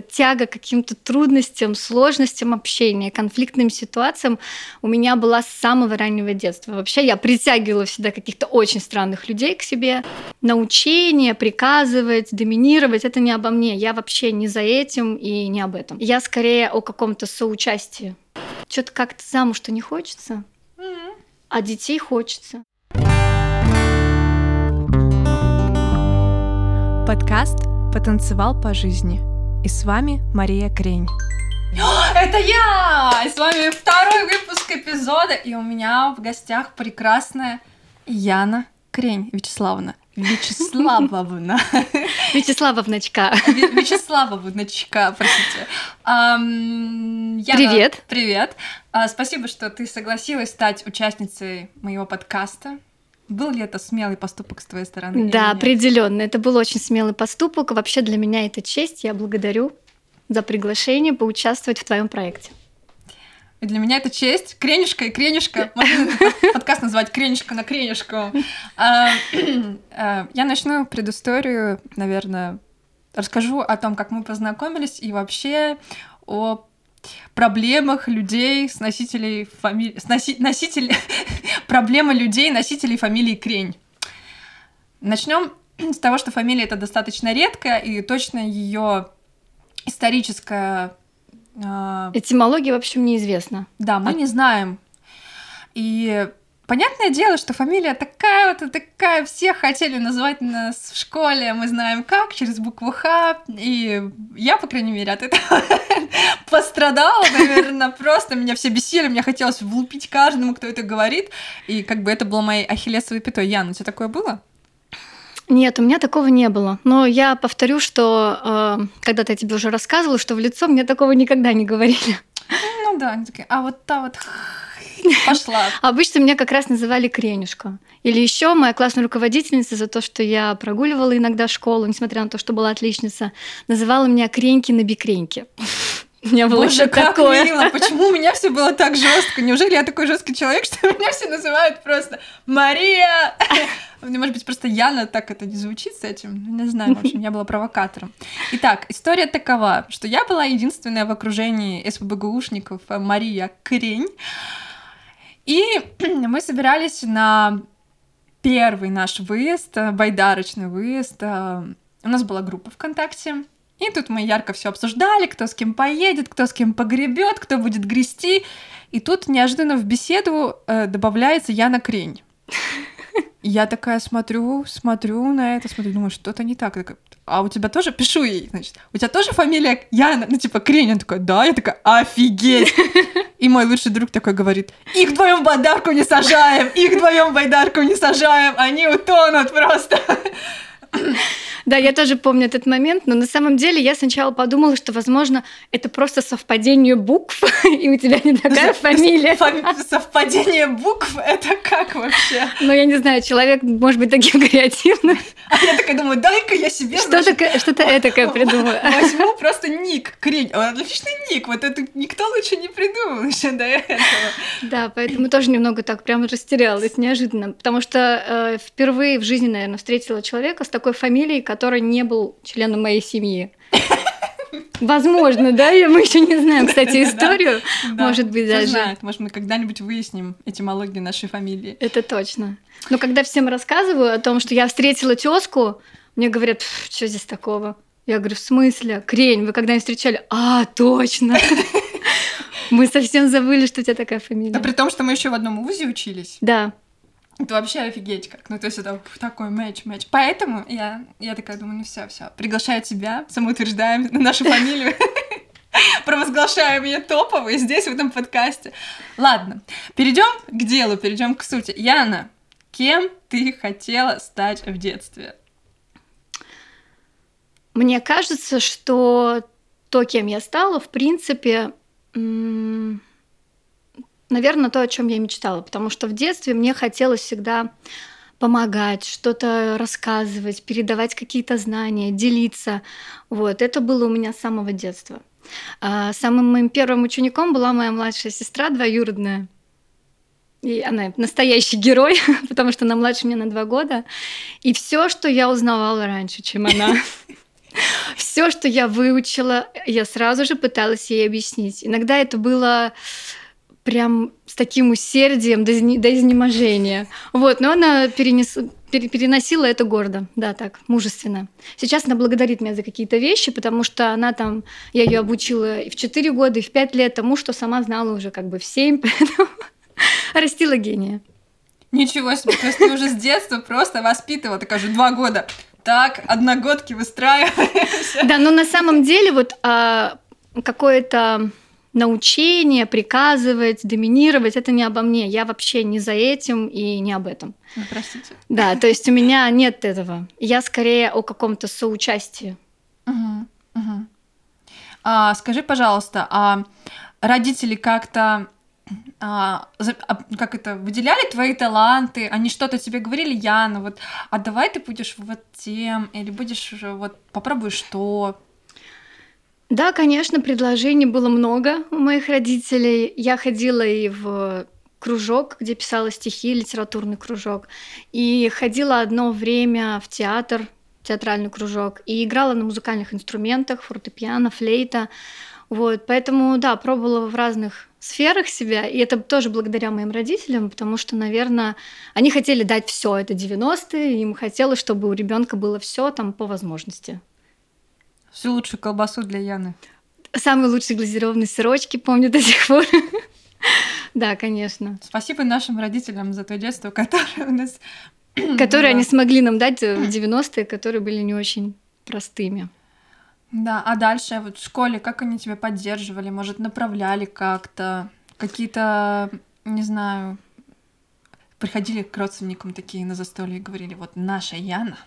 Тяга к каким-то трудностям, сложностям общения, конфликтным ситуациям у меня была с самого раннего детства. Вообще я притягивала всегда каких-то очень странных людей к себе. Научение, приказывать, доминировать — это не обо мне. Я вообще не за этим и не об этом. Я скорее о каком-то соучастии. Что-то как-то замуж-то не хочется, а детей хочется. Подкаст «Потанцевал по жизни». И с вами Мария Крень. Это я! И с вами второй выпуск эпизода. И у меня в гостях прекрасная Яна Крень Вячеславовна. Вячеславовна. Вячеславовночка. Вячеславовночка, простите. Яна, привет. Привет. А, спасибо, что ты согласилась стать участницей моего подкаста. Был ли это смелый поступок с твоей стороны? Да, определенно. Это был очень смелый поступок. Вообще для меня это честь. Я благодарю за приглашение поучаствовать в твоем проекте. И для меня это честь. Кренюшка и кренюшка. Можно подкаст назвать кренюшка на кренюшку. А, а, я начну предысторию, наверное, расскажу о том, как мы познакомились и вообще о проблемах людей с носителей фамилии... С носи... носителей... Проблемы людей, носителей фамилии Крень. Начнем с того, что фамилия это достаточно редкая, и точно ее историческая... Э... Этимология, в общем, неизвестна. Да, мы а... не знаем. И Понятное дело, что фамилия такая вот, такая, все хотели называть нас в школе, мы знаем как, через букву Х, и я, по крайней мере, от этого пострадала, наверное, просто меня все бесили, мне хотелось влупить каждому, кто это говорит, и как бы это было моей ахиллесовой пятой. Яна, у тебя такое было? Нет, у меня такого не было. Но я повторю, что э, когда-то я тебе уже рассказывала, что в лицо мне такого никогда не говорили. Ну да, они такие, а вот та вот Пошла. Обычно меня как раз называли Кренюшка. Или еще моя классная руководительница за то, что я прогуливала иногда школу, несмотря на то, что была отличница, называла меня Креньки на бикреньке. У меня было Боже, как такое. мило! Почему у меня все было так жестко? Неужели я такой жесткий человек, что меня все называют просто Мария? Может быть, просто Яна так это не звучит с этим? Не знаю, в общем, я была провокатором. Итак, история такова, что я была единственная в окружении СПБГУшников Мария Крень, и мы собирались на первый наш выезд, э, байдарочный выезд. Э, у нас была группа ВКонтакте. И тут мы ярко все обсуждали, кто с кем поедет, кто с кем погребет, кто будет грести. И тут неожиданно в беседу э, добавляется Яна Крень. Я такая смотрю, смотрю на это, смотрю, думаю, что-то не так. А у тебя тоже, пишу ей, значит, у тебя тоже фамилия Яна, ну типа Крень, он такой, да, я такая, офигеть. И мой лучший друг такой говорит, их вдвоем в байдарку не сажаем, их вдвоем в байдарку не сажаем, они утонут просто. Да, я тоже помню этот момент, но на самом деле я сначала подумала, что, возможно, это просто совпадение букв, и у тебя не такая фамилия. Совпадение букв — это как вообще? Ну, я не знаю, человек может быть таким креативным. А я такая думаю, дай-ка я себе... Что-то что этакое придумаю. Возьму просто ник, крень. Отличный ник, вот это никто лучше не придумал еще до этого. Да, поэтому тоже немного так прям растерялась неожиданно, потому что э, впервые в жизни, наверное, встретила человека с такой фамилией, который не был членом моей семьи. Возможно, да? Мы еще не знаем, кстати, историю. Может быть, даже. Может, мы когда-нибудь выясним этимологию нашей фамилии. Это точно. Но когда всем рассказываю о том, что я встретила тезку, мне говорят, что здесь такого? Я говорю, в смысле? Крень, вы когда-нибудь встречали? А, точно. Мы совсем забыли, что у тебя такая фамилия. Да при том, что мы еще в одном вузе учились. Да. Это вообще офигеть как. Ну, то есть это такой матч, матч. Поэтому я, я такая думаю, ну все, все, приглашаю тебя, самоутверждаем на нашу фамилию. Провозглашаем ее топовой здесь, в этом подкасте. Ладно, перейдем к делу, перейдем к сути. Яна, кем ты хотела стать в детстве? Мне кажется, что то, кем я стала, в принципе, наверное, то, о чем я мечтала, потому что в детстве мне хотелось всегда помогать, что-то рассказывать, передавать какие-то знания, делиться. Вот, это было у меня с самого детства. А самым моим первым учеником была моя младшая сестра двоюродная. И она настоящий герой, потому что она младше меня на два года. И все, что я узнавала раньше, чем она. Все, что я выучила, я сразу же пыталась ей объяснить. Иногда это было прям с таким усердием до, до изнеможения. Вот, но она перенес, переносила это гордо, да, так, мужественно. Сейчас она благодарит меня за какие-то вещи, потому что она там, я ее обучила и в 4 года, и в 5 лет тому, что сама знала уже как бы в 7, поэтому растила гения. Ничего себе, то есть ты уже с детства просто воспитывала, так же два года. Так, одногодки выстраиваемся. Да, но на самом деле вот а, какое-то научение, приказывать, доминировать, это не обо мне. Я вообще не за этим и не об этом. Простите. Да, то есть у меня нет этого. Я скорее о каком-то соучастии. Угу, угу. А, скажи, пожалуйста, а родители как-то а, а, как это, выделяли твои таланты, они что-то тебе говорили, Яна, вот, а давай ты будешь вот тем, или будешь уже вот попробуешь что, да, конечно, предложений было много у моих родителей. Я ходила и в кружок, где писала стихи, литературный кружок. И ходила одно время в театр, театральный кружок, и играла на музыкальных инструментах, фортепиано, флейта. Вот, поэтому, да, пробовала в разных сферах себя, и это тоже благодаря моим родителям, потому что, наверное, они хотели дать все, это 90-е, им хотелось, чтобы у ребенка было все там по возможности. Всю лучшую колбасу для Яны. Самые лучшие глазированные сырочки, помню до сих пор. Да, конечно. Спасибо нашим родителям за то детство, которое у нас... Которое они смогли нам дать в 90-е, которые были не очень простыми. Да, а дальше вот в школе как они тебя поддерживали, может, направляли как-то, какие-то, не знаю, приходили к родственникам такие на застолье и говорили, вот наша Яна,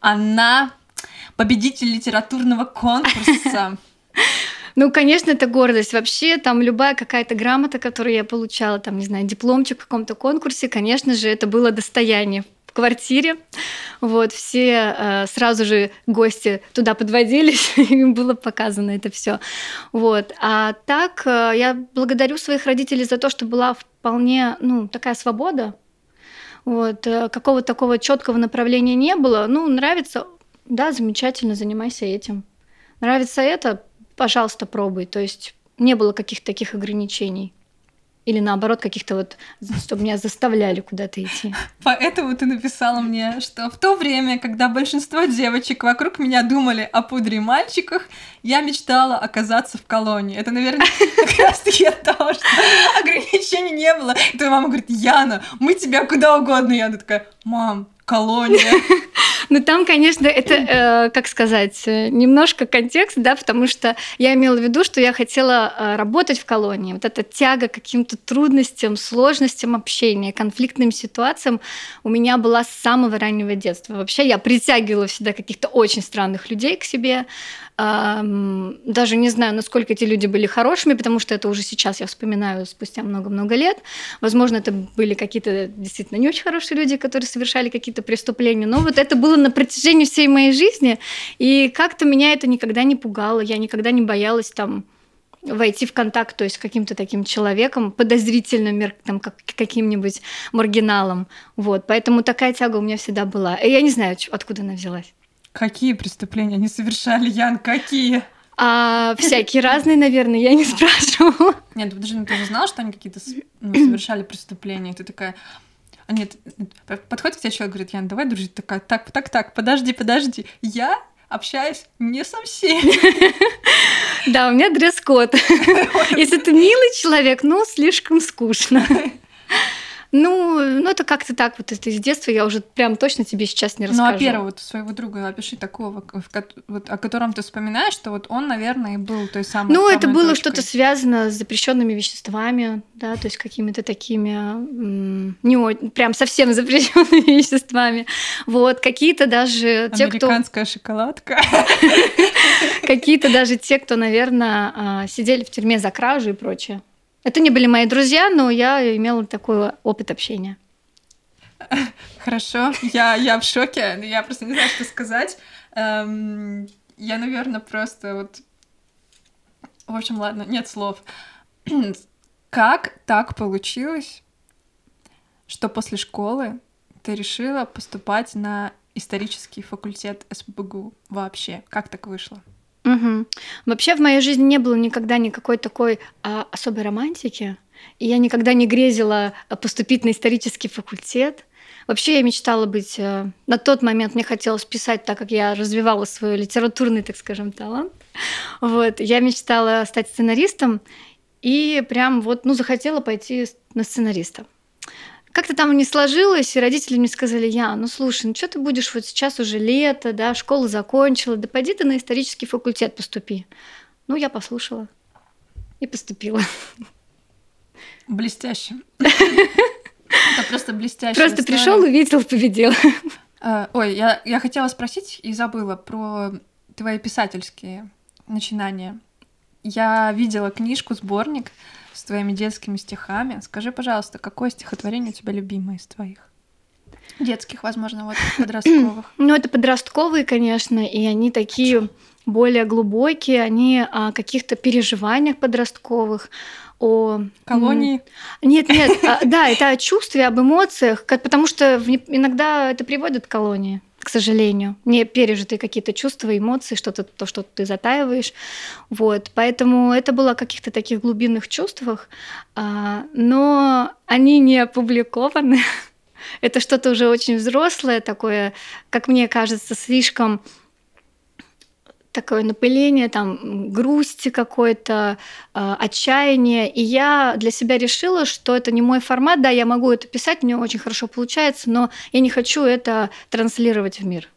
она победитель литературного конкурса. Ну, конечно, это гордость. Вообще, там любая какая-то грамота, которую я получала, там, не знаю, дипломчик в каком-то конкурсе, конечно же, это было достояние в квартире. Вот, все э, сразу же гости туда подводились, им было показано это все. Вот. А так, э, я благодарю своих родителей за то, что была вполне, ну, такая свобода. Вот, э, какого-то такого четкого направления не было. Ну, нравится да, замечательно, занимайся этим. Нравится это, пожалуйста, пробуй. То есть не было каких-то таких ограничений. Или наоборот, каких-то вот, чтобы меня заставляли куда-то идти. Поэтому ты написала мне, что в то время, когда большинство девочек вокруг меня думали о пудре и мальчиках, я мечтала оказаться в колонии. Это, наверное, как раз таки от того, что ограничений не было. И твоя мама говорит, Яна, мы тебя куда угодно. И я такая, мам, колония. Ну, там, конечно, это, э, как сказать, э, немножко контекст, да, потому что я имела в виду, что я хотела э, работать в колонии. Вот эта тяга к каким-то трудностям, сложностям общения, конфликтным ситуациям у меня была с самого раннего детства. Вообще я притягивала всегда каких-то очень странных людей к себе, даже не знаю, насколько эти люди были хорошими, потому что это уже сейчас я вспоминаю спустя много-много лет. Возможно, это были какие-то действительно не очень хорошие люди, которые совершали какие-то преступления. Но вот это было на протяжении всей моей жизни, и как-то меня это никогда не пугало. Я никогда не боялась там войти в контакт, то есть с каким-то таким человеком, подозрительным, там, как, каким-нибудь маргиналом. Вот. Поэтому такая тяга у меня всегда была. И я не знаю, откуда она взялась. Какие преступления они совершали, Ян, какие? А, всякие разные, наверное, я не спрашивала. Нет, подожди, ну ты же знала, что они какие-то ну, совершали преступления, и ты такая... А нет, подходит к тебе человек, говорит, Ян, давай дружить. Такая, так, так, так, подожди, подожди. Я общаюсь не со всеми. Да, у меня дресс-код. Если ты милый человек, ну, слишком скучно. Ну, ну это как-то так, вот это из детства я уже прям точно тебе сейчас не расскажу. Ну, а первого вот своего друга опиши такого, вот, о котором ты вспоминаешь, что вот он, наверное, и был той самой Ну, это было что-то связано с запрещенными веществами, да, то есть какими-то такими, не прям совсем запрещенными веществами. Вот, какие-то даже те, кто... Американская шоколадка. Какие-то даже те, кто, наверное, а, сидели в тюрьме за кражу и прочее. Это не были мои друзья, но я имела такой опыт общения. Хорошо, я, я в шоке, я просто не знаю, что сказать. Эм, я, наверное, просто вот... В общем, ладно, нет слов. как так получилось, что после школы ты решила поступать на исторический факультет СПБГУ вообще? Как так вышло? Угу. Вообще в моей жизни не было никогда никакой такой а, особой романтики. И я никогда не грезила поступить на исторический факультет. Вообще я мечтала быть... Э, на тот момент мне хотелось писать, так как я развивала свой литературный, так скажем, талант. Вот. Я мечтала стать сценаристом и прям вот, ну, захотела пойти на сценариста. Как-то там не сложилось, и родители мне сказали, я, ну слушай, ну что ты будешь, вот сейчас уже лето, да, школу закончила, да пойди ты на исторический факультет поступи. Ну, я послушала и поступила. Блестяще. Это просто блестяще. Просто пришел, увидел, победил. А, ой, я, я хотела спросить и забыла про твои писательские начинания. Я видела книжку, сборник с твоими детскими стихами. Скажи, пожалуйста, какое стихотворение у тебя любимое из твоих? Детских, возможно, вот подростковых. Ну, это подростковые, конечно, и они такие более глубокие, они о каких-то переживаниях подростковых, о... Колонии? Нет, нет, а, да, это о чувстве, об эмоциях, потому что иногда это приводит к колонии к сожалению, не пережитые какие-то чувства, эмоции, что-то, то, что ты затаиваешь. Вот. Поэтому это было о каких-то таких глубинных чувствах, а, но они не опубликованы. это что-то уже очень взрослое, такое, как мне кажется, слишком такое напыление, там, грусти какой-то, э, отчаяние. И я для себя решила, что это не мой формат. Да, я могу это писать, мне очень хорошо получается, но я не хочу это транслировать в мир.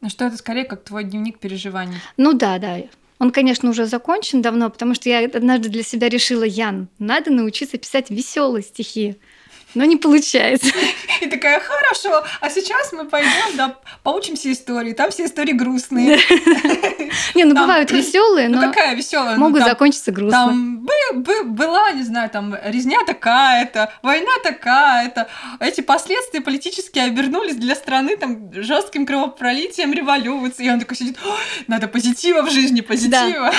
Ну что это скорее как твой дневник переживаний? Ну да, да. Он, конечно, уже закончен давно, потому что я однажды для себя решила, Ян, надо научиться писать веселые стихи но не получается. И такая, хорошо, а сейчас мы пойдем, да, поучимся истории. Там все истории грустные. Не, ну бывают веселые, ну, но какая веселая? Ну, могут закончиться грустно. Там была, не знаю, там резня такая-то, война такая-то. Эти последствия политические обернулись для страны там жестким кровопролитием революции. И он такой сидит, надо позитива в жизни, позитива.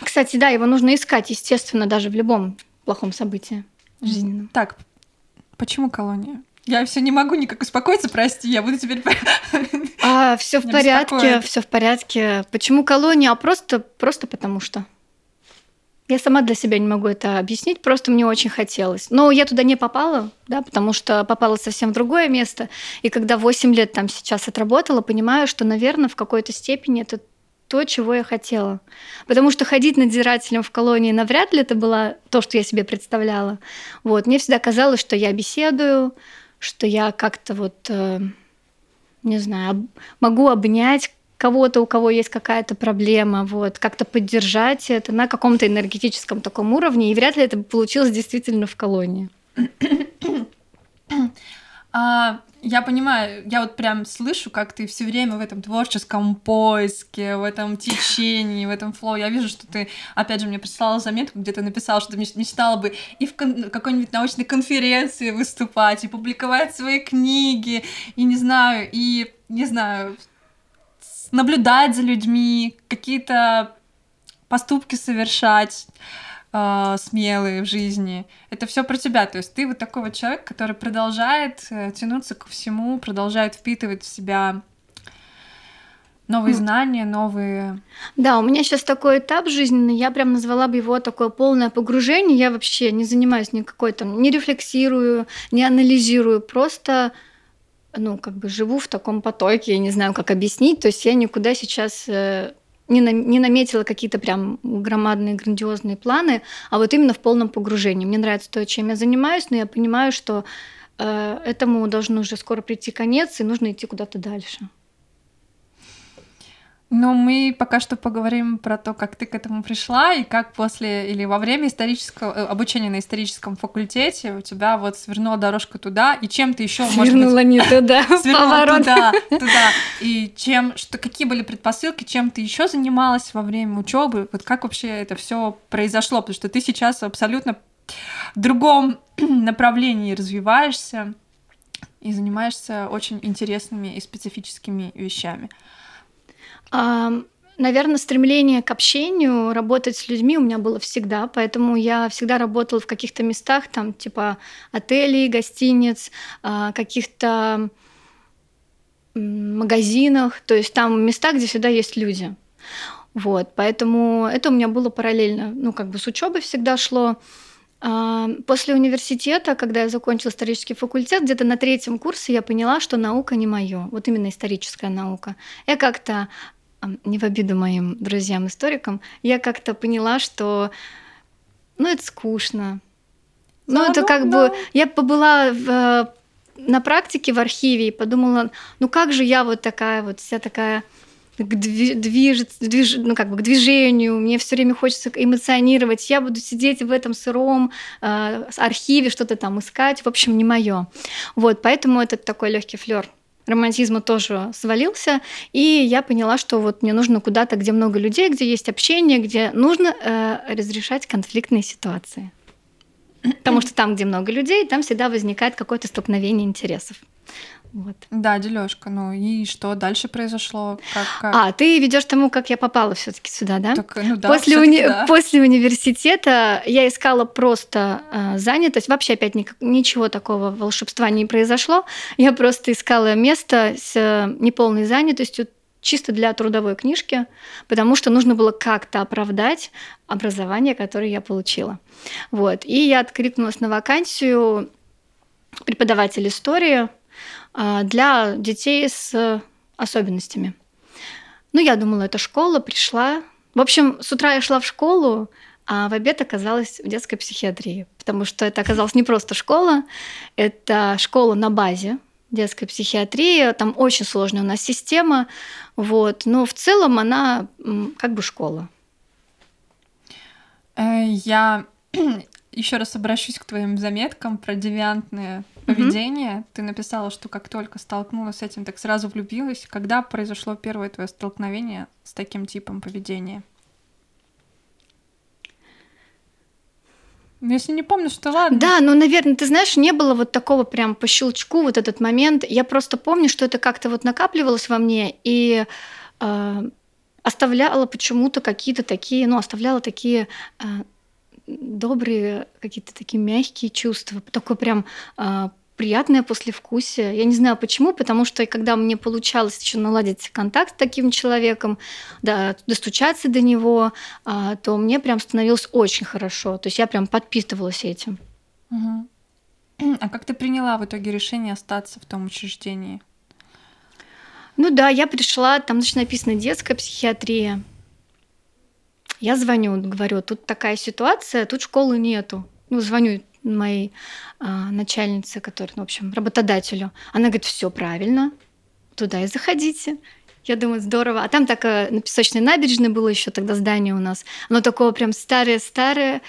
Кстати, да, его нужно искать, естественно, даже в любом плохом событии жизненном. Так, Почему колония? Я все не могу никак успокоиться, прости, я буду теперь. А, все в порядке, все в порядке. Почему колония? А просто, просто потому что. Я сама для себя не могу это объяснить, просто мне очень хотелось. Но я туда не попала, да, потому что попала совсем в другое место. И когда 8 лет там сейчас отработала, понимаю, что, наверное, в какой-то степени это то, чего я хотела. Потому что ходить надзирателем в колонии навряд ли это было то, что я себе представляла. Вот. Мне всегда казалось, что я беседую, что я как-то вот, э, не знаю, могу обнять кого-то, у кого есть какая-то проблема, вот, как-то поддержать это на каком-то энергетическом таком уровне, и вряд ли это получилось действительно в колонии. А, я понимаю, я вот прям слышу, как ты все время в этом творческом поиске, в этом течении, в этом флоу. Я вижу, что ты, опять же, мне прислала заметку, где ты написал, что ты мечтала бы и в какой-нибудь научной конференции выступать, и публиковать свои книги, и не знаю, и не знаю, наблюдать за людьми, какие-то поступки совершать э, смелые в жизни. Это все про тебя. То есть ты вот такой вот человек, который продолжает э, тянуться ко всему, продолжает впитывать в себя новые знания, новые... Да, у меня сейчас такой этап жизненный, я прям назвала бы его такое полное погружение. Я вообще не занимаюсь никакой там, не рефлексирую, не анализирую, просто ну, как бы живу в таком потоке, я не знаю, как объяснить. То есть я никуда сейчас э, не, на, не наметила какие-то прям громадные, грандиозные планы, а вот именно в полном погружении. Мне нравится то, чем я занимаюсь, но я понимаю, что э, этому должно уже скоро прийти конец, и нужно идти куда-то дальше. Но мы пока что поговорим про то, как ты к этому пришла и как после или во время исторического э, обучения на историческом факультете у тебя вот свернула дорожка туда, и чем ты еще свернула быть... не туда, свернула туда, туда, и чем, что какие были предпосылки, чем ты еще занималась во время учебы, вот как вообще это все произошло, потому что ты сейчас абсолютно в другом направлении развиваешься и занимаешься очень интересными и специфическими вещами. Наверное, стремление к общению, работать с людьми у меня было всегда, поэтому я всегда работала в каких-то местах, там типа отелей, гостиниц, а, каких-то магазинах, то есть там места, где всегда есть люди. Вот, поэтому это у меня было параллельно, ну, как бы с учебой всегда шло. А, после университета, когда я закончила исторический факультет, где-то на третьем курсе я поняла, что наука не мое, вот именно историческая наука. Я как-то, не в обиду моим друзьям-историкам, я как-то поняла, что, ну, это скучно. Ну, это как да. бы... Я побыла в, э, на практике в архиве и подумала, ну как же я вот такая вот вся такая к движется, движ, ну, как бы к движению, мне все время хочется эмоционировать, я буду сидеть в этом сыром э, архиве, что-то там искать, в общем, не мое. Вот, поэтому этот такой легкий флер романтизма тоже свалился, и я поняла, что вот мне нужно куда-то, где много людей, где есть общение, где нужно э, разрешать конфликтные ситуации. Потому что там, где много людей, там всегда возникает какое-то столкновение интересов. Вот. Да, дележка. Ну и что дальше произошло? Как, как? А, ты ведешь тому, как я попала все-таки сюда, да? Так, ну да, после, уни... да. после университета я искала просто э, занятость. Вообще опять ни... ничего такого волшебства не произошло. Я просто искала место с э, неполной занятостью, чисто для трудовой книжки, потому что нужно было как-то оправдать образование, которое я получила. Вот. И я откликнулась на вакансию преподаватель истории для детей с особенностями. Ну, я думала, это школа, пришла. В общем, с утра я шла в школу, а в обед оказалась в детской психиатрии, потому что это оказалась не просто школа, это школа на базе детской психиатрии, там очень сложная у нас система, вот, но в целом она как бы школа. Э, я еще раз обращусь к твоим заметкам про девиантное поведение. Mm-hmm. Ты написала, что как только столкнулась с этим, так сразу влюбилась. Когда произошло первое твое столкновение с таким типом поведения? Ну, если не помню, что ладно. Да, ну, наверное, ты знаешь, не было вот такого прям по щелчку вот этот момент. Я просто помню, что это как-то вот накапливалось во мне и э, оставляла почему-то какие-то такие, ну, оставляла такие э, добрые, какие-то такие мягкие чувства, такое прям э, приятное послевкусие. Я не знаю почему, потому что когда мне получалось еще наладить контакт с таким человеком, да, достучаться до него, э, то мне прям становилось очень хорошо. То есть я прям подпитывалась этим. Угу. А как ты приняла в итоге решение остаться в том учреждении? Ну да, я пришла, там значит, написано детская психиатрия. Я звоню, говорю, тут такая ситуация, тут школы нету. Ну, звоню моей а, начальнице, которая, ну, в общем, работодателю. Она говорит, все правильно, туда и заходите. Я думаю, здорово. А там так на песочной набережной было еще тогда здание у нас. Оно такое прям старое-старое,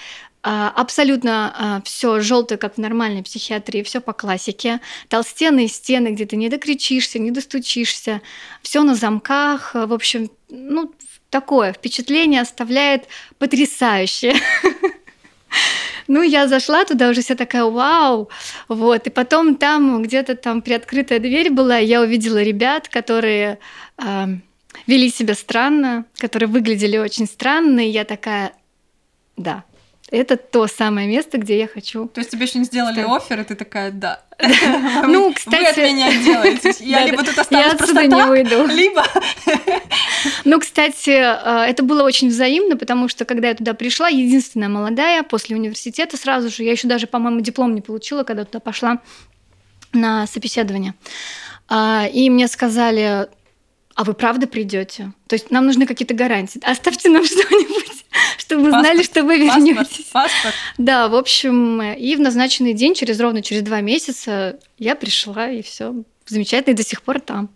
а, абсолютно а, все желтое, как в нормальной психиатрии, все по классике. Толстенные стены, где ты не докричишься, не достучишься, все на замках. В общем, ну, такое впечатление оставляет потрясающее. Ну, я зашла туда уже вся такая, вау, вот, и потом там где-то там приоткрытая дверь была, я увидела ребят, которые э, вели себя странно, которые выглядели очень странно, и я такая, да, это то самое место, где я хочу. То есть тебе еще не сделали офер, и ты такая, да. Ну, кстати... Вы от меня делаете. Я либо тут останусь просто не уйду. либо... Ну, кстати, это было очень взаимно, потому что, когда я туда пришла, единственная молодая, после университета сразу же, я еще даже, по-моему, диплом не получила, когда туда пошла на собеседование. А, и мне сказали, а вы правда придете? То есть нам нужны какие-то гарантии. Оставьте нам что-нибудь, чтобы мы знали, что вы вернетесь. Паспорт. Да, в общем, и в назначенный день, через ровно через два месяца, я пришла, и все замечательно, и до сих пор там.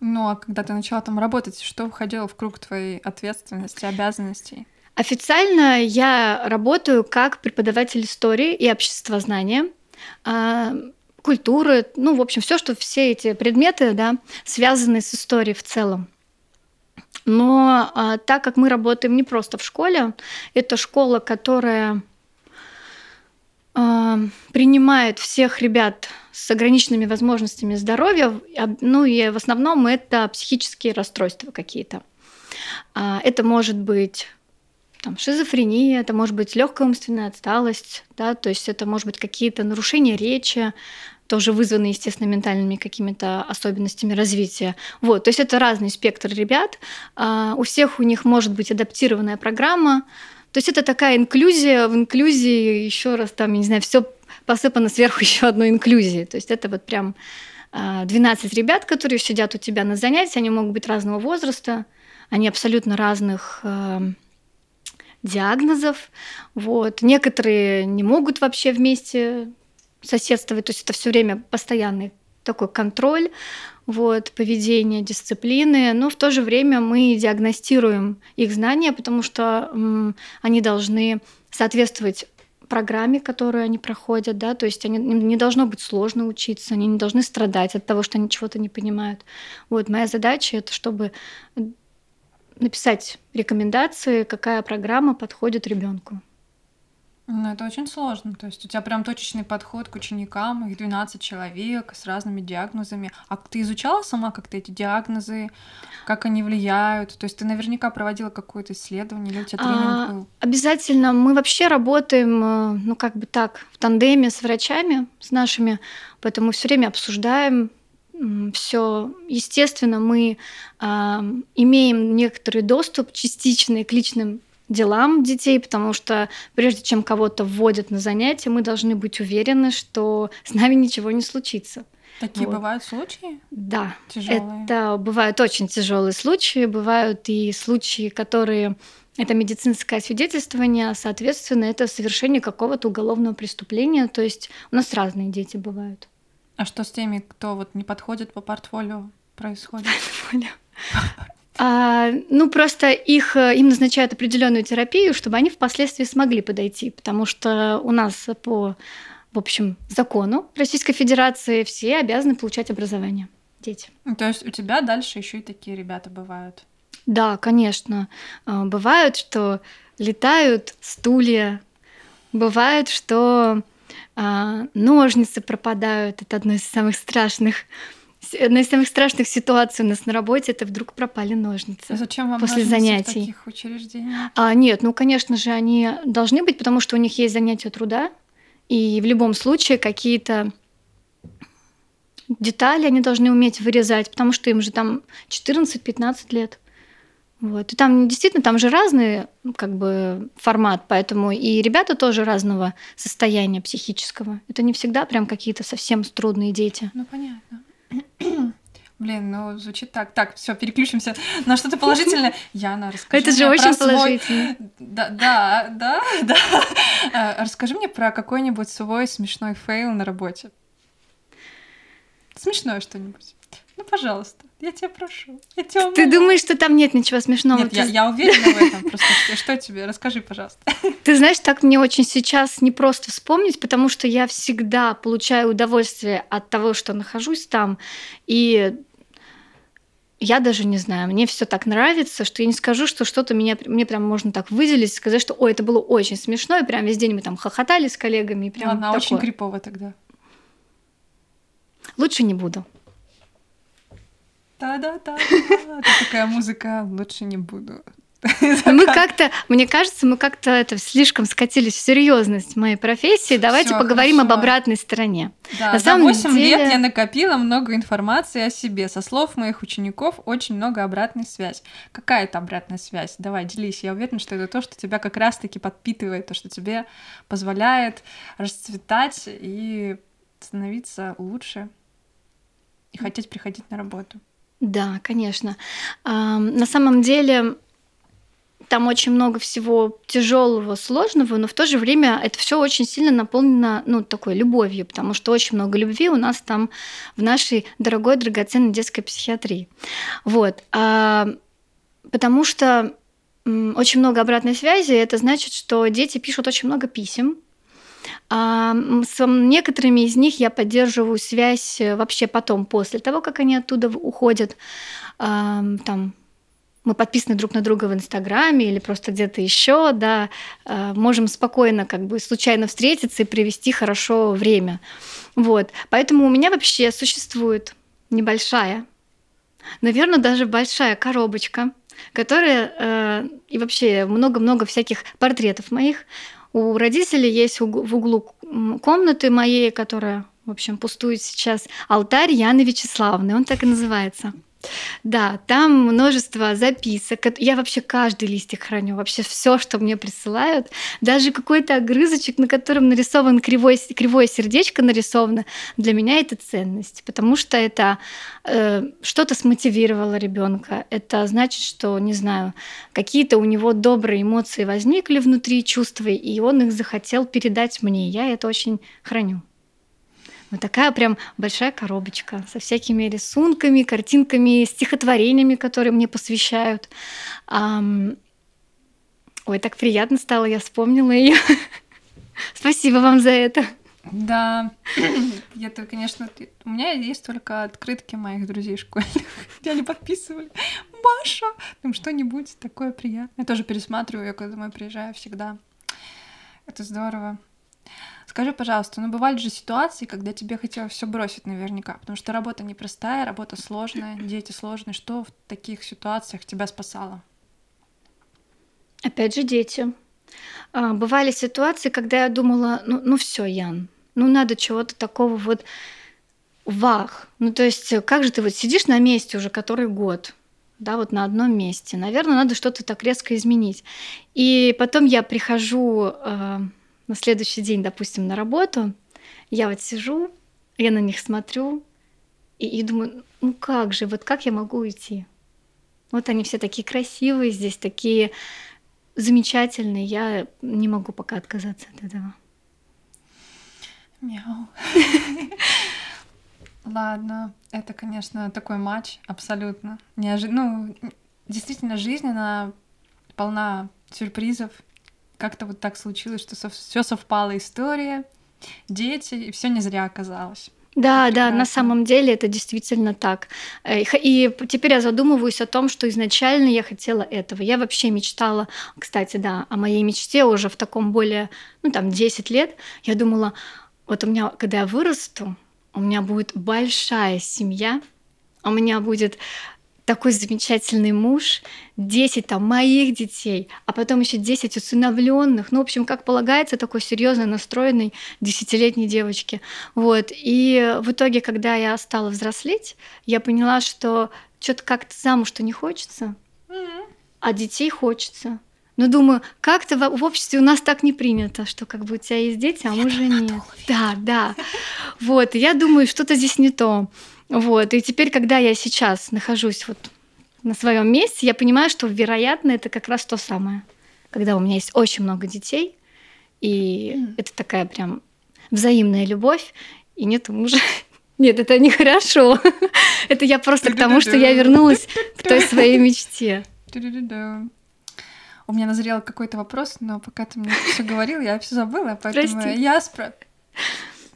Ну, а когда ты начала там работать, что входило в круг твоей ответственности, обязанностей? Официально я работаю как преподаватель истории и обществознания. А, культуры, ну, в общем, все, что все эти предметы, да, связаны с историей в целом. Но а, так как мы работаем не просто в школе, это школа, которая а, принимает всех ребят с ограниченными возможностями здоровья, ну и в основном это психические расстройства какие-то. А, это может быть там, шизофрения, это может быть легкая умственная отсталость, да, то есть это может быть какие-то нарушения речи, тоже вызваны, естественно, ментальными какими-то особенностями развития. Вот, то есть это разный спектр ребят. А, у всех у них может быть адаптированная программа. То есть это такая инклюзия в инклюзии, еще раз там, я не знаю, все посыпано сверху еще одной инклюзии. То есть это вот прям 12 а, ребят, которые сидят у тебя на занятии, они могут быть разного возраста, они абсолютно разных а, диагнозов. Вот. Некоторые не могут вообще вместе соседствовать, то есть это все время постоянный такой контроль вот, поведения, дисциплины, но в то же время мы диагностируем их знания, потому что м, они должны соответствовать программе, которую они проходят, да, то есть они, не должно быть сложно учиться, они не должны страдать от того, что они чего-то не понимают. Вот моя задача это чтобы написать рекомендации, какая программа подходит ребенку. Ну, это очень сложно. То есть у тебя прям точечный подход к ученикам, их 12 человек с разными диагнозами. А ты изучала сама как-то эти диагнозы, как они влияют? То есть ты наверняка проводила какое-то исследование или у тебя тренинг а, был? Обязательно. Мы вообще работаем, э, ну, как бы так, в тандеме с врачами, с нашими, поэтому все время обсуждаем все, естественно, мы э, имеем некоторый доступ частичный к личным делам детей, потому что прежде чем кого-то вводят на занятия, мы должны быть уверены, что с нами ничего не случится. Такие вот. бывают случаи? Да. Тяжелые. Это бывают очень тяжелые случаи, бывают и случаи, которые это медицинское свидетельствование, соответственно, это совершение какого-то уголовного преступления. То есть у нас разные дети бывают. А что с теми, кто вот не подходит по портфолио, происходит? А, ну, просто их, э, им назначают определенную терапию, чтобы они впоследствии смогли подойти, потому что у нас по, в общем, закону Российской Федерации все обязаны получать образование, дети. Ну, то есть у тебя дальше еще и такие ребята бывают? Да, конечно. А, бывают, что летают стулья, бывает, что а, ножницы пропадают. Это одно из самых страшных одна из самых страшных ситуаций у нас на работе это вдруг пропали ножницы. А зачем вам после занятий? в таких учреждениях? А, нет, ну конечно же они должны быть, потому что у них есть занятия труда, и в любом случае какие-то детали они должны уметь вырезать, потому что им же там 14-15 лет. Вот. И там действительно, там же разный ну, как бы формат, поэтому и ребята тоже разного состояния психического. Это не всегда прям какие-то совсем трудные дети. Ну, понятно. Блин, ну звучит так. Так, все, переключимся на что-то положительное. Яна, расскажи Это же очень положительно. Да, да, да, да. Э, расскажи мне про какой-нибудь свой смешной фейл на работе. Смешное что-нибудь. Ну, пожалуйста, я тебя прошу. Я тебя Ты думаешь, что там нет ничего смешного? Нет, я, я уверена в этом. Просто что, что тебе? Расскажи, пожалуйста. Ты знаешь, так мне очень сейчас не просто вспомнить, потому что я всегда получаю удовольствие от того, что нахожусь там. И я даже не знаю, мне все так нравится, что я не скажу, что что-то меня, мне прям можно так выделить, сказать, что, ой, это было очень смешно, и прям весь день мы там хохотали с коллегами. И прям Ладно, такое. очень крипово тогда. Лучше не буду. Та-да-та. Такая музыка, лучше не буду. Мы как-то, мне кажется, мы как-то это слишком скатились в серьезность моей профессии. Давайте Всё, поговорим хорошо. об обратной стороне. Да, На за 8 деле... лет я накопила много информации о себе. Со слов моих учеников очень много обратной связи. Какая это обратная связь? Давай, делись. Я уверена, что это то, что тебя как раз-таки подпитывает, то, что тебе позволяет расцветать и становиться лучше и хотеть приходить на работу. Да, конечно. На самом деле там очень много всего тяжелого, сложного, но в то же время это все очень сильно наполнено, ну, такой любовью, потому что очень много любви у нас там в нашей дорогой, драгоценной детской психиатрии. Вот. А, потому что очень много обратной связи, это значит, что дети пишут очень много писем, а с некоторыми из них я поддерживаю связь э, вообще потом, после того, как они оттуда уходят. Там мы подписаны друг на друга в Инстаграме или просто где-то еще, да, а, можем спокойно как бы случайно встретиться и провести хорошо время. Вот. Поэтому у меня вообще существует небольшая, наверное, даже большая коробочка, которая э, и вообще много-много всяких портретов моих, у родителей есть в углу комнаты моей, которая В общем, пустует сейчас алтарь Яны Вячеславны, он так и называется. Да, там множество записок. Я вообще каждый листик храню, вообще все, что мне присылают. Даже какой-то огрызочек, на котором нарисован кривой, кривое сердечко нарисовано, для меня это ценность, потому что это э, что-то смотивировало ребенка. Это значит, что, не знаю, какие-то у него добрые эмоции возникли внутри, чувства, и он их захотел передать мне. Я это очень храню. Вот такая прям большая коробочка со всякими рисунками, картинками, стихотворениями, которые мне посвящают. Ой, так приятно стало, я вспомнила ее. Спасибо вам за это. Да, это, конечно, у меня есть только открытки моих друзей школьных, где они подписывали Маша, там что-нибудь такое приятное. Я тоже пересматриваю ее, когда домой приезжаю всегда. Это здорово. Скажи, пожалуйста, ну бывали же ситуации, когда тебе хотелось все бросить наверняка, потому что работа непростая, работа сложная, дети сложные. Что в таких ситуациях тебя спасало? Опять же, дети. А, бывали ситуации, когда я думала, ну, ну все, Ян, ну надо чего-то такого вот вах. Ну то есть, как же ты вот сидишь на месте уже который год, да, вот на одном месте. Наверное, надо что-то так резко изменить. И потом я прихожу э, на следующий день, допустим, на работу, я вот сижу, я на них смотрю и, и думаю, ну как же, вот как я могу уйти? Вот они все такие красивые, здесь такие замечательные, я не могу пока отказаться от этого. Мяу. Ладно, это, конечно, такой матч абсолютно неожиданно. Ну, действительно, жизнь, она полна сюрпризов, как-то вот так случилось, что все совпало история, дети, и все не зря оказалось. Да, да, на самом деле это действительно так. Э, и теперь я задумываюсь о том, что изначально я хотела этого. Я вообще мечтала, кстати, да, о моей мечте уже в таком более, ну там, 10 лет. Я думала, вот у меня, когда я вырасту, у меня будет большая семья, у меня будет такой замечательный муж, 10 там моих детей, а потом еще 10 усыновленных. Ну, в общем, как полагается, такой серьезно настроенной десятилетней девочке. Вот. И в итоге, когда я стала взрослеть, я поняла, что что-то как-то замуж-то не хочется, а детей хочется. Но думаю, как-то в обществе у нас так не принято, что как бы у тебя есть дети, а мужа нет. Да, да. Вот, я думаю, что-то здесь не то. Вот. И теперь, когда я сейчас нахожусь вот на своем месте, я понимаю, что, вероятно, это как раз то самое. Когда у меня есть очень много детей, и mm. это такая прям взаимная любовь, и нет мужа. Нет, это нехорошо. это я просто к тому, что я вернулась к той своей мечте. У меня назрел какой-то вопрос, но пока ты мне все говорил, я все забыла, поэтому Прости. я спро...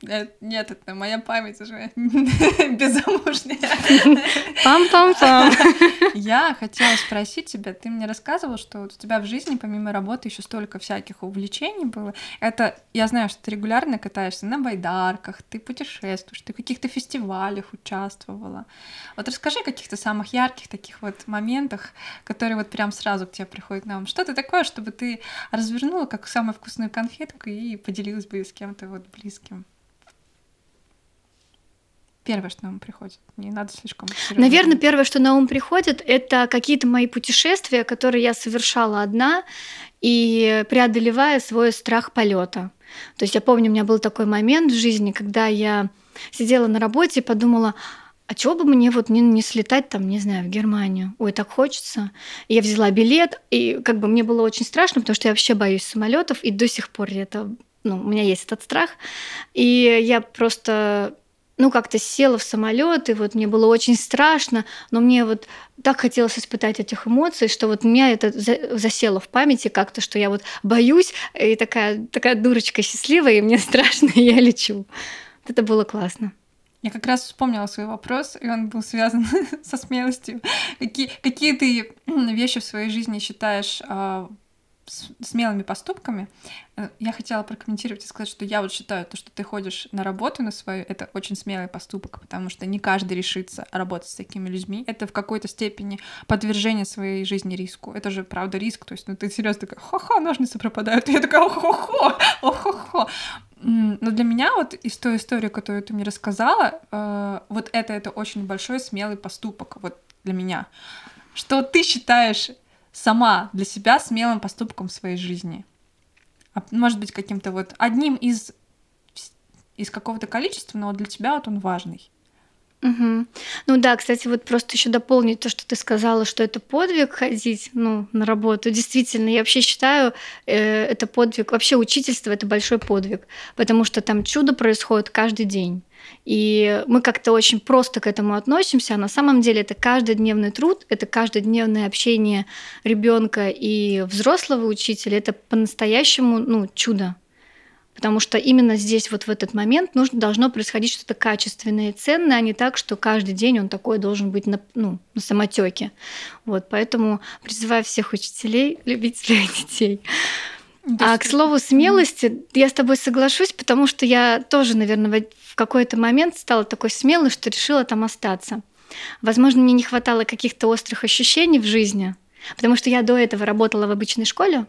Нет, это моя память уже беззамужняя. Пам-пам-пам. Я хотела спросить тебя, ты мне рассказывал, что у тебя в жизни помимо работы еще столько всяких увлечений было. Это, я знаю, что ты регулярно катаешься на байдарках, ты путешествуешь, ты в каких-то фестивалях участвовала. Вот расскажи о каких-то самых ярких таких вот моментах, которые вот прям сразу к тебе приходят на ум. Что-то такое, чтобы ты развернула как самую вкусную конфетку и поделилась бы с кем-то вот близким. Первое, что на ум приходит. Не надо слишком. Наверное, первое, что на ум приходит, это какие-то мои путешествия, которые я совершала одна и преодолевая свой страх полета. То есть я помню, у меня был такой момент в жизни, когда я сидела на работе и подумала, а чего бы мне вот не, не слетать там, не знаю, в Германию? Ой, так хочется. И я взяла билет, и как бы мне было очень страшно, потому что я вообще боюсь самолетов, и до сих пор это, ну, у меня есть этот страх. И я просто ну, как-то села в самолет, и вот мне было очень страшно, но мне вот так хотелось испытать этих эмоций, что вот меня это засело в памяти как-то, что я вот боюсь, и такая, такая дурочка счастливая, и мне страшно, и я лечу. Это было классно. Я как раз вспомнила свой вопрос, и он был связан со смелостью. Какие, какие ты вещи в своей жизни считаешь а, смелыми поступками. Э, я хотела прокомментировать и сказать, что я вот считаю, то, что ты ходишь на работу на свою, это очень смелый поступок, потому что не каждый решится работать с такими людьми. Это в какой-то степени подвержение своей жизни риску. Это же, правда, риск. То есть, ну, ты серьезно такая, хо-хо, ножницы пропадают. И я такая, хо-хо, хо-хо. Но для меня вот из той истории, которую ты мне рассказала, э, вот это это очень большой смелый поступок вот для меня. Что ты считаешь сама для себя смелым поступком в своей жизни? А может быть каким-то вот одним из из какого-то количества, но для тебя вот он важный. Угу. Ну да, кстати, вот просто еще дополнить то, что ты сказала, что это подвиг ходить ну, на работу. Действительно, я вообще считаю, э, это подвиг. Вообще учительство это большой подвиг, потому что там чудо происходит каждый день. И мы как-то очень просто к этому относимся, а на самом деле это каждодневный труд, это каждодневное общение ребенка и взрослого учителя, это по-настоящему ну, чудо потому что именно здесь, вот в этот момент, нужно, должно происходить что-то качественное и ценное, а не так, что каждый день он такой должен быть на, ну, на самотеке. Вот, поэтому призываю всех учителей любить своих детей. Да, а к слову смелости, я с тобой соглашусь, потому что я тоже, наверное, в какой-то момент стала такой смелой, что решила там остаться. Возможно, мне не хватало каких-то острых ощущений в жизни, потому что я до этого работала в обычной школе,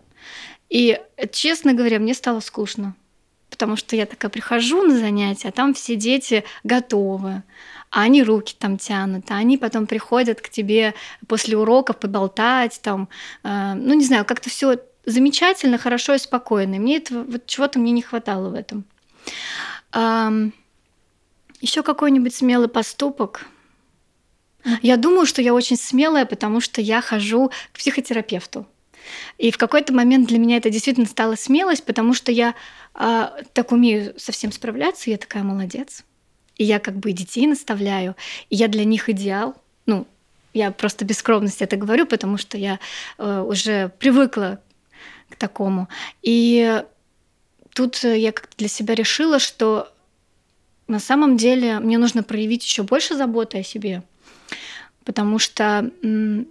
и, честно говоря, мне стало скучно потому что я такая прихожу на занятия, а там все дети готовы, а они руки там тянут, а они потом приходят к тебе после уроков поболтать, там, э, ну не знаю, как-то все замечательно, хорошо и спокойно. И мне этого вот чего-то мне не хватало в этом. Эм, еще какой-нибудь смелый поступок. Я думаю, что я очень смелая, потому что я хожу к психотерапевту. И в какой-то момент для меня это действительно стала смелость, потому что я а, так умею совсем справляться, я такая молодец. И я как бы и детей наставляю, и я для них идеал. Ну, я просто без скромности это говорю, потому что я э, уже привыкла к такому. И тут я как-то для себя решила, что на самом деле мне нужно проявить еще больше заботы о себе потому что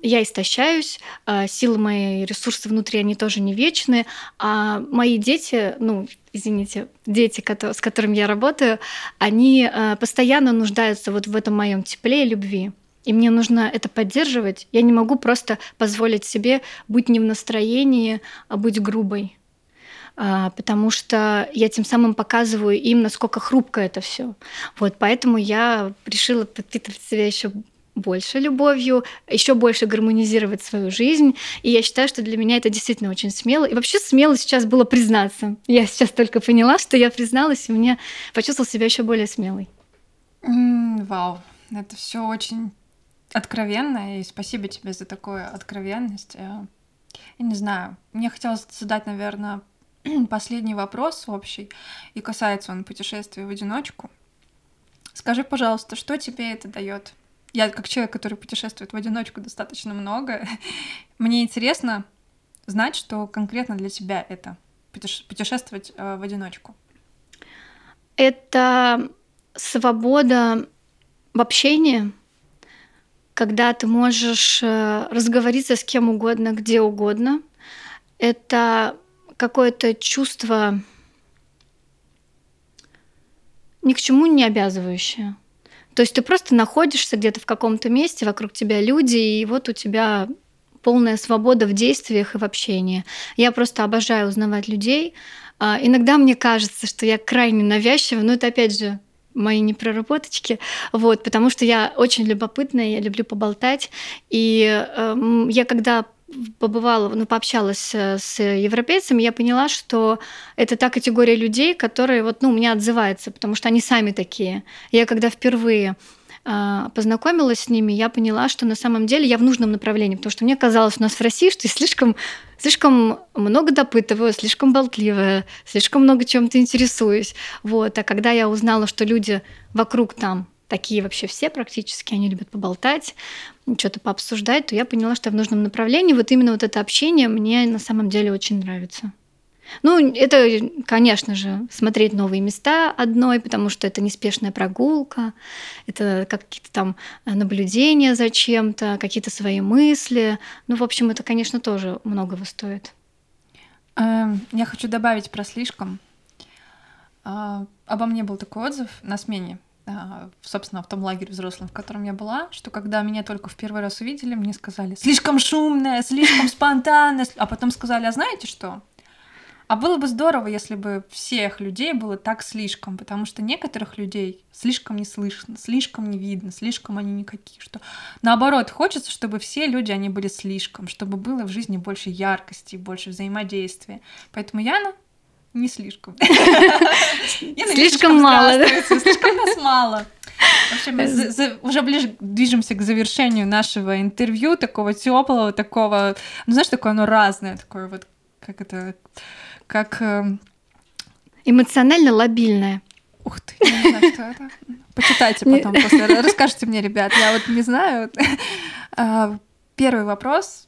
я истощаюсь, а силы мои, ресурсы внутри, они тоже не вечны, а мои дети, ну, извините, дети, с которыми я работаю, они а, постоянно нуждаются вот в этом моем тепле и любви. И мне нужно это поддерживать. Я не могу просто позволить себе быть не в настроении, а быть грубой а, потому что я тем самым показываю им, насколько хрупко это все. Вот, поэтому я решила подпитывать себя еще больше любовью, еще больше гармонизировать свою жизнь. И я считаю, что для меня это действительно очень смело. И вообще смело сейчас было признаться. Я сейчас только поняла, что я призналась, и мне почувствовала себя еще более смелой. Mm, вау, это все очень откровенно, и спасибо тебе за такую откровенность. Я не знаю, мне хотелось задать, наверное, последний вопрос общий, и касается он путешествия в одиночку. Скажи, пожалуйста, что тебе это дает? Я как человек, который путешествует в одиночку достаточно много, мне интересно знать, что конкретно для тебя это путешествовать э, в одиночку. Это свобода в общении, когда ты можешь э, разговориться с кем угодно, где угодно. Это какое-то чувство ни к чему не обязывающее. То есть ты просто находишься где-то в каком-то месте, вокруг тебя люди, и вот у тебя полная свобода в действиях и в общении. Я просто обожаю узнавать людей. А, иногда мне кажется, что я крайне навязчива, но это опять же мои непроработочки, вот, потому что я очень любопытная, я люблю поболтать, и э, я когда побывала, ну, пообщалась э, с европейцами, я поняла, что это та категория людей, которые вот, ну, у меня отзывается, потому что они сами такие. Я когда впервые а, познакомилась с ними, я поняла, что на самом деле я в нужном направлении, потому что мне казалось у нас в России, что я слишком, слишком много допытываю, слишком болтливая, слишком много чем-то интересуюсь. Вот. А когда я узнала, что люди вокруг там такие вообще все практически, они любят поболтать, что-то пообсуждать, то я поняла, что я в нужном направлении. Вот именно вот это общение мне на самом деле очень нравится. Ну, это, конечно же, смотреть новые места одной, потому что это неспешная прогулка, это какие-то там наблюдения за чем-то, какие-то свои мысли. Ну, в общем, это, конечно, тоже многого стоит. Эм, я хочу добавить про слишком. А, обо мне был такой отзыв на смене собственно, в том лагере взрослом, в котором я была, что когда меня только в первый раз увидели, мне сказали, слишком шумная, слишком спонтанная, а потом сказали, а знаете что? А было бы здорово, если бы всех людей было так слишком, потому что некоторых людей слишком не слышно, слишком не видно, слишком они никакие, что наоборот, хочется, чтобы все люди, они были слишком, чтобы было в жизни больше яркости, больше взаимодействия. Поэтому Яна не слишком. Слишком мало. Слишком нас мало. В общем, мы за, за, уже ближе движемся к завершению нашего интервью, такого теплого, такого, ну знаешь, такое оно разное, такое вот, как это, как... Э... Эмоционально лобильное. Ух ты, не знаю, что это. Почитайте потом после, расскажите мне, ребят, я вот не знаю. А, первый вопрос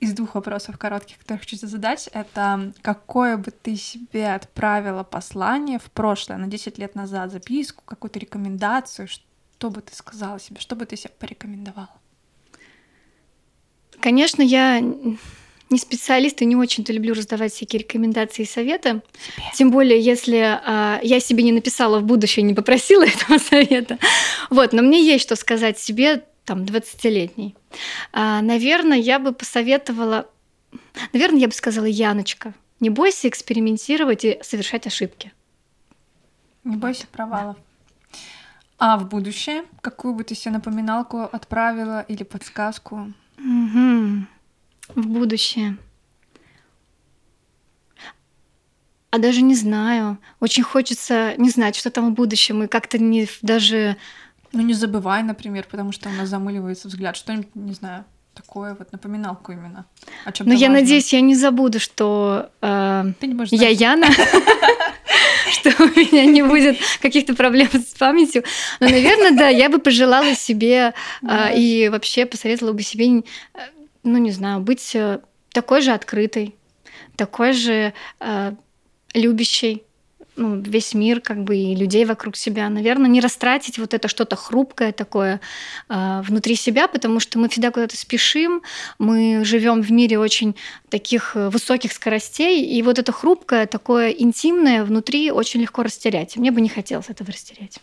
из двух вопросов коротких, которые хочу задать, это какое бы ты себе отправила послание в прошлое, на 10 лет назад, записку, какую-то рекомендацию, что бы ты сказала себе, что бы ты себе порекомендовала? Конечно, я не специалист и не очень-то люблю раздавать всякие рекомендации и советы. Себе. Тем более, если а, я себе не написала в будущее, не попросила этого совета. Вот, но мне есть что сказать себе там 20-летний. А, наверное, я бы посоветовала, наверное, я бы сказала, Яночка, не бойся экспериментировать и совершать ошибки. Не бойся провалов. А в будущее какую бы ты себе напоминалку отправила или подсказку? Угу. В будущее. А даже не знаю. Очень хочется не знать, что там в будущем, и как-то не даже ну, не забывай, например, потому что у нас замыливается взгляд. Что-нибудь, не знаю, такое вот напоминалку именно. О чем Но я надеюсь, я не забуду, что э, Ты не можешь я Яна, что у меня не будет каких-то проблем с памятью. Но, наверное, да, я бы пожелала себе э, и вообще посоветовала бы себе, ну, не знаю, быть э, такой же открытой, такой же э, любящей, ну, весь мир, как бы и людей вокруг себя, наверное, не растратить вот это что-то хрупкое такое э, внутри себя, потому что мы всегда куда-то спешим, мы живем в мире очень таких э, высоких скоростей, и вот это хрупкое, такое интимное внутри очень легко растерять. Мне бы не хотелось этого растерять.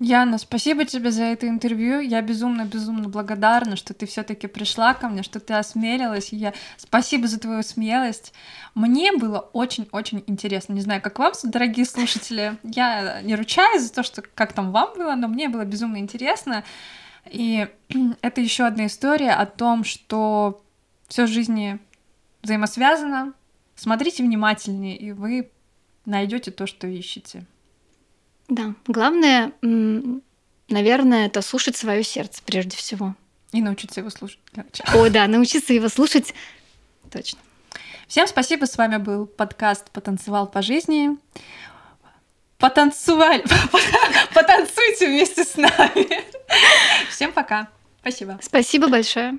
Яна, спасибо тебе за это интервью. Я безумно-безумно благодарна, что ты все-таки пришла ко мне, что ты осмелилась. Я спасибо за твою смелость. Мне было очень-очень интересно. Не знаю, как вам, дорогие слушатели. Я не ручаюсь за то, что как там вам было, но мне было безумно интересно. И это еще одна история о том, что все в жизни взаимосвязано. Смотрите внимательнее, и вы найдете то, что ищете. Да, главное, наверное, это слушать свое сердце прежде всего. И научиться его слушать. О, да, научиться его слушать. Точно. Всем спасибо, с вами был подкаст «Потанцевал по жизни». Потанцевали, потанцуйте вместе с нами. Всем пока. Спасибо. Спасибо большое.